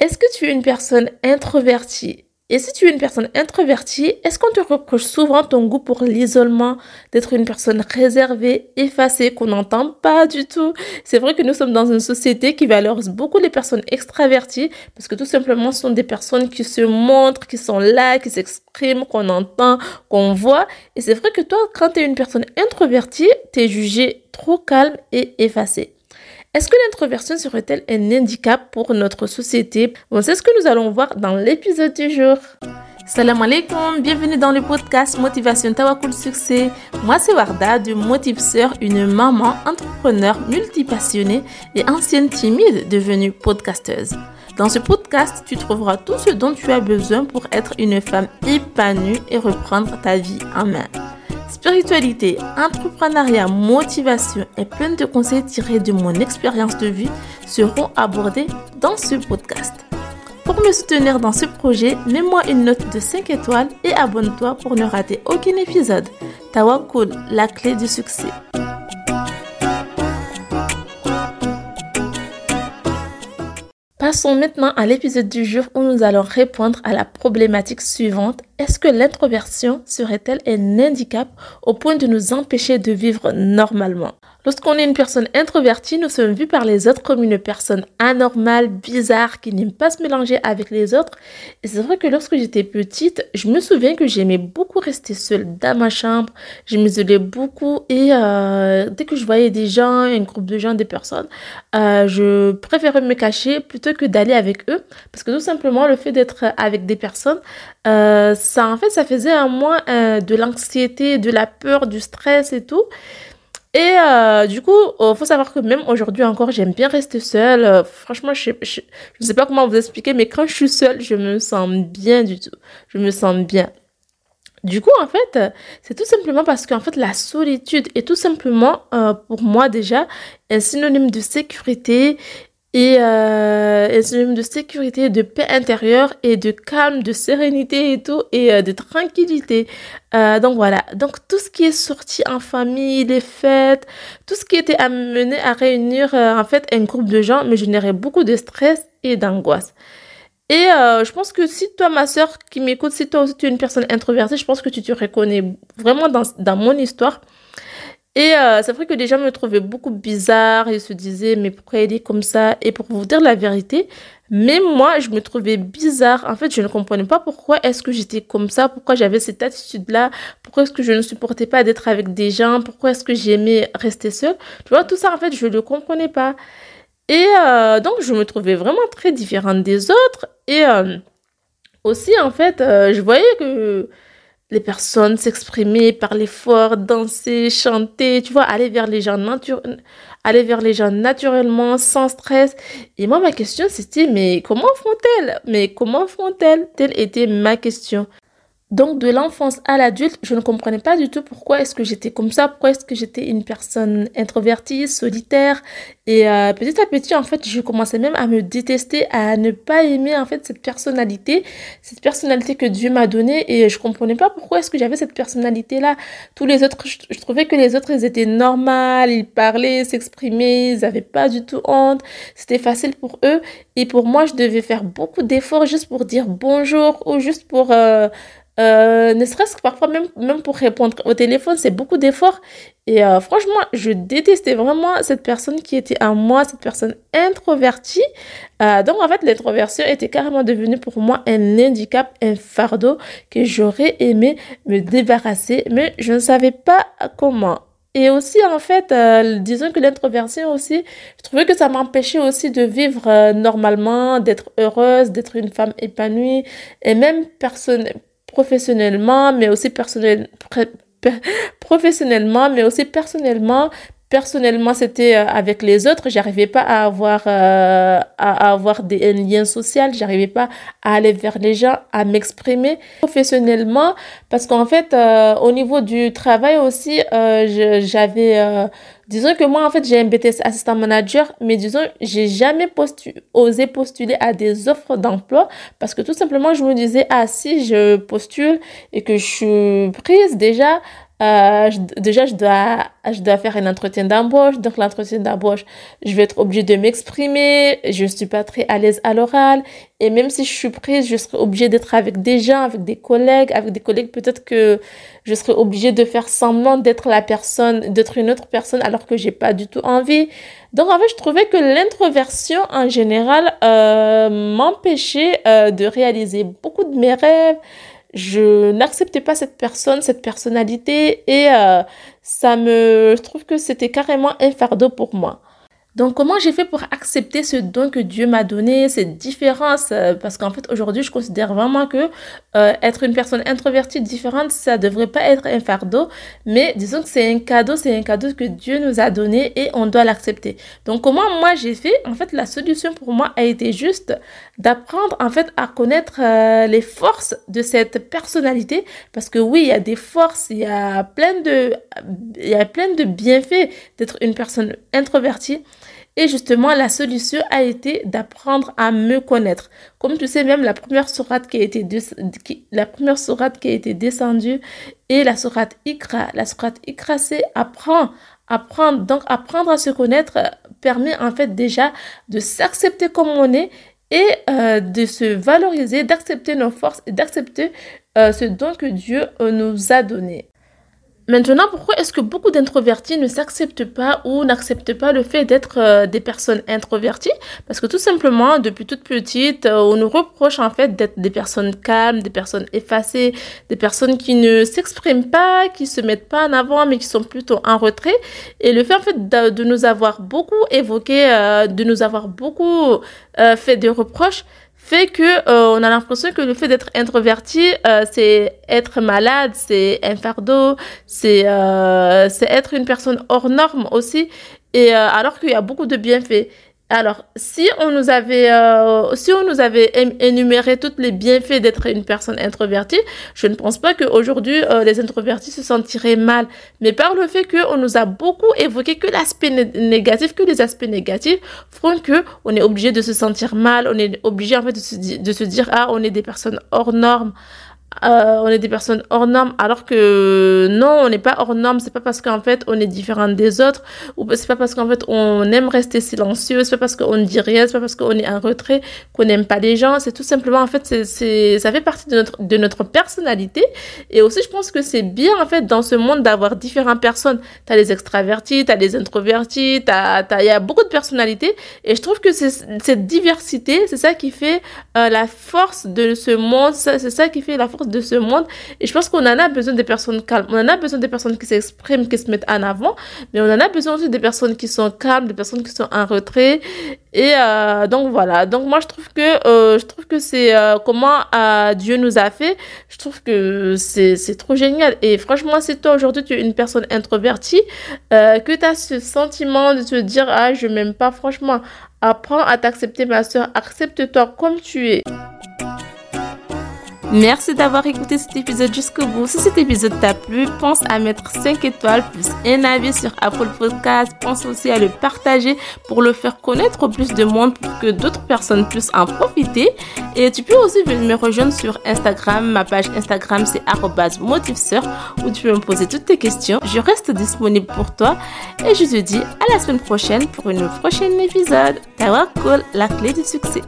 Est-ce que tu es une personne introvertie? Et si tu es une personne introvertie, est-ce qu'on te reproche souvent ton goût pour l'isolement, d'être une personne réservée, effacée, qu'on n'entend pas du tout? C'est vrai que nous sommes dans une société qui valorise beaucoup les personnes extraverties parce que tout simplement ce sont des personnes qui se montrent, qui sont là, qui s'expriment, qu'on entend, qu'on voit. Et c'est vrai que toi, quand tu es une personne introvertie, tu es jugé trop calme et effacé. Est-ce que l'introversion serait-elle un handicap pour notre société? C'est ce que nous allons voir dans l'épisode du jour. Salam alaikum, bienvenue dans le podcast Motivation Tawakul Succès. Moi c'est Warda de Motivseur, une maman entrepreneur multipassionnée et ancienne timide devenue podcasteuse. Dans ce podcast, tu trouveras tout ce dont tu as besoin pour être une femme épanouie et reprendre ta vie en main. Spiritualité, entrepreneuriat, motivation et plein de conseils tirés de mon expérience de vie seront abordés dans ce podcast. Pour me soutenir dans ce projet, mets-moi une note de 5 étoiles et abonne-toi pour ne rater aucun épisode. Tawakul, la clé du succès. Passons maintenant à l'épisode du jour où nous allons répondre à la problématique suivante. Est-ce que l'introversion serait-elle un handicap au point de nous empêcher de vivre normalement? Lorsqu'on est une personne introvertie, nous sommes vus par les autres comme une personne anormale, bizarre, qui n'aime pas se mélanger avec les autres. Et c'est vrai que lorsque j'étais petite, je me souviens que j'aimais beaucoup rester seule dans ma chambre. Je m'isolais beaucoup et euh, dès que je voyais des gens, un groupe de gens, des personnes, euh, je préférais me cacher plutôt que d'aller avec eux. Parce que tout simplement, le fait d'être avec des personnes, euh, ça en fait, ça faisait à moi de l'anxiété, de la peur, du stress et tout. Et euh, du coup, il euh, faut savoir que même aujourd'hui encore, j'aime bien rester seule. Euh, franchement, je, je sais pas comment vous expliquer, mais quand je suis seule, je me sens bien du tout. Je me sens bien. Du coup, en fait, c'est tout simplement parce qu'en fait, la solitude est tout simplement, euh, pour moi déjà, un synonyme de sécurité et euh, un synonyme de sécurité, de paix intérieure et de calme, de sérénité et tout, et euh, de tranquillité. Euh, donc voilà, donc tout ce qui est sorti en famille, les fêtes, tout ce qui était amené à réunir euh, en fait un groupe de gens me générait beaucoup de stress et d'angoisse. Et je pense que si toi, ma soeur qui m'écoute, si toi aussi tu es une personne introvertie, je pense que tu te reconnais vraiment dans, dans mon histoire. Et euh, c'est vrai que les gens me trouvaient beaucoup bizarre. Ils se disaient, mais pourquoi elle est comme ça? Et pour vous dire la vérité, même moi, je me trouvais bizarre. En fait, je ne comprenais pas pourquoi est-ce que j'étais comme ça, pourquoi j'avais cette attitude-là, pourquoi est-ce que je ne supportais pas d'être avec des gens, pourquoi est-ce que j'aimais rester seule? Tu vois, tout ça, en fait, je ne le comprenais pas. Et euh, donc, je me trouvais vraiment très différente des autres. Et euh, aussi, en fait, euh, je voyais que les personnes s'exprimer, parler fort, danser, chanter, tu vois, aller vers les gens aller vers les gens naturellement, sans stress. Et moi, ma question, c'était, mais comment font-elles? Mais comment font-elles? Telle était ma question. Donc de l'enfance à l'adulte, je ne comprenais pas du tout pourquoi est-ce que j'étais comme ça, pourquoi est-ce que j'étais une personne introvertie, solitaire. Et euh, petit à petit, en fait, je commençais même à me détester, à ne pas aimer en fait cette personnalité, cette personnalité que Dieu m'a donnée. Et je comprenais pas pourquoi est-ce que j'avais cette personnalité-là. Tous les autres, je, trouvais que les autres, ils étaient normaux, ils parlaient, s'exprimaient, ils n'avaient pas du tout honte. C'était facile pour eux. Et pour moi, je devais faire beaucoup d'efforts juste pour dire bonjour ou juste pour... Euh, euh, ne serait-ce que parfois même, même pour répondre au téléphone, c'est beaucoup d'efforts. Et euh, franchement, je détestais vraiment cette personne qui était à moi, cette personne introvertie. Euh, donc en fait, l'introversion était carrément devenue pour moi un handicap, un fardeau que j'aurais aimé me débarrasser, mais je ne savais pas comment. Et aussi, en fait, disons que l'introversion aussi, je trouvais que ça m'empêchait aussi de vivre normalement, d'être heureuse, d'être une femme épanouie. Et même personne, professionnellement, mais aussi personnel, professionnellement, mais aussi personnellement. Personnellement, c'était euh, avec les autres. J'arrivais pas à avoir, euh, à avoir des liens sociaux. J'arrivais pas à aller vers les gens, à m'exprimer professionnellement. Parce qu'en fait, euh, au niveau du travail aussi, j'avais Disons que moi, en fait, j'ai un BTS assistant manager, mais disons, j'ai jamais osé postuler à des offres d'emploi parce que tout simplement, je me disais, ah, si je postule et que je suis prise déjà, euh, déjà, je dois, faire un entretien d'embauche. Donc, l'entretien d'embauche, je vais être obligée de m'exprimer. Je ne suis pas très à l'aise à l'oral. Et même si je suis prise, je serai obligée d'être avec des gens, avec des collègues, avec des collègues, peut-être que je serai obligée de faire semblant d'être la personne, d'être une autre personne alors que j'ai pas du tout envie. Donc, en fait, je trouvais que l'introversion en général euh, m'empêchait euh, de réaliser beaucoup de mes rêves, je n'acceptais pas cette personne, cette personnalité et euh, ça me je trouve que c'était carrément un fardeau pour moi. Donc comment j'ai fait pour accepter ce don que Dieu m'a donné, cette différence euh, Parce qu'en fait aujourd'hui je considère vraiment que euh, être une personne introvertie différente ça devrait pas être un fardeau, mais disons que c'est un cadeau, c'est un cadeau que Dieu nous a donné et on doit l'accepter. Donc comment moi j'ai fait? En fait la solution pour moi a été juste d'apprendre en fait à connaître euh, les forces de cette personnalité parce que oui il y a des forces, il y a plein de il y a plein de bienfaits d'être une personne introvertie. Et justement, la solution a été d'apprendre à me connaître. Comme tu sais, même la première sourate qui a été, la première sourate qui a été descendue et la sourate Ikra. La sourate Ikra, c'est apprendre. Donc, apprendre à se connaître permet en fait déjà de s'accepter comme on est et euh, de se valoriser, d'accepter nos forces et d'accepter euh, ce don que Dieu euh, nous a donné. Maintenant, pourquoi est-ce que beaucoup d'introvertis ne s'acceptent pas ou n'acceptent pas le fait d'être euh, des personnes introverties? Parce que tout simplement, depuis toute petite, euh, on nous reproche en fait d'être des personnes calmes, des personnes effacées, des personnes qui ne s'expriment pas, qui se mettent pas en avant, mais qui sont plutôt en retrait. Et le fait en fait de, nous avoir beaucoup évoqué, euh, de nous avoir beaucoup fait des reproches, fait que euh, on a l'impression que le fait d'être introverti euh, c'est être malade c'est un fardeau c'est euh, c'est être une personne hors norme aussi. Et alors qu'il y a beaucoup de bienfaits alors, si on nous avait, euh, si on nous avait énuméré tous les bienfaits d'être une personne introvertie, je ne pense pas qu'aujourd'hui euh, les introvertis se sentiraient mal. Mais par le fait qu'on nous a beaucoup évoqué que l'aspect négatif, que les aspects négatifs font que on est obligé de se sentir mal, on est obligé en fait de se, de se dire ah on est des personnes hors normes. Euh, on est des personnes hors normes alors que non on n'est pas hors normes. C'est pas parce qu'en fait on est différent des autres ou c'est pas parce qu'en fait on aime rester silencieux. C'est pas parce qu'on ne dit rien. C'est pas parce qu'on est en retrait qu'on n'aime pas les gens. C'est tout simplement en fait c'est ça fait partie de notre de notre personnalité. Et aussi je pense que c'est bien en fait dans ce monde d'avoir différentes personnes. T'as les extravertis t'as les introvertis t'as il y a beaucoup de personnalités. Et je trouve que c'est cette diversité c'est ça qui fait euh, la force de ce monde. C'est ça qui fait la force de ce monde. Et je pense qu'on en a besoin des personnes calmes. On en a besoin des personnes qui s'expriment, qui se mettent en avant. Mais on en a besoin aussi des personnes qui sont calmes, des personnes qui sont en retrait. Et euh, donc voilà. Donc moi je trouve que euh, je trouve que c'est euh, comment Dieu nous a fait. Je trouve que c'est c'est trop génial. Et franchement, si toi aujourd'hui tu es une personne introvertie, que tu as ce sentiment de te dire ah je m'aime pas, franchement, apprends à t'accepter ma soeur, accepte-toi comme tu es. Merci d'avoir écouté cet épisode jusqu'au bout. Si cet épisode t'a plu, pense à mettre 5 étoiles plus un avis sur Apple Podcast. Pense aussi à le partager pour le faire connaître au plus de monde pour que d'autres personnes puissent en profiter. Et tu peux aussi venir me rejoindre sur Instagram. Ma page Instagram c'est motiveseur où tu peux me poser toutes tes questions. Je reste disponible pour toi et je te dis à la semaine prochaine pour une prochaine épisode. Tawa Cool, la clé du succès.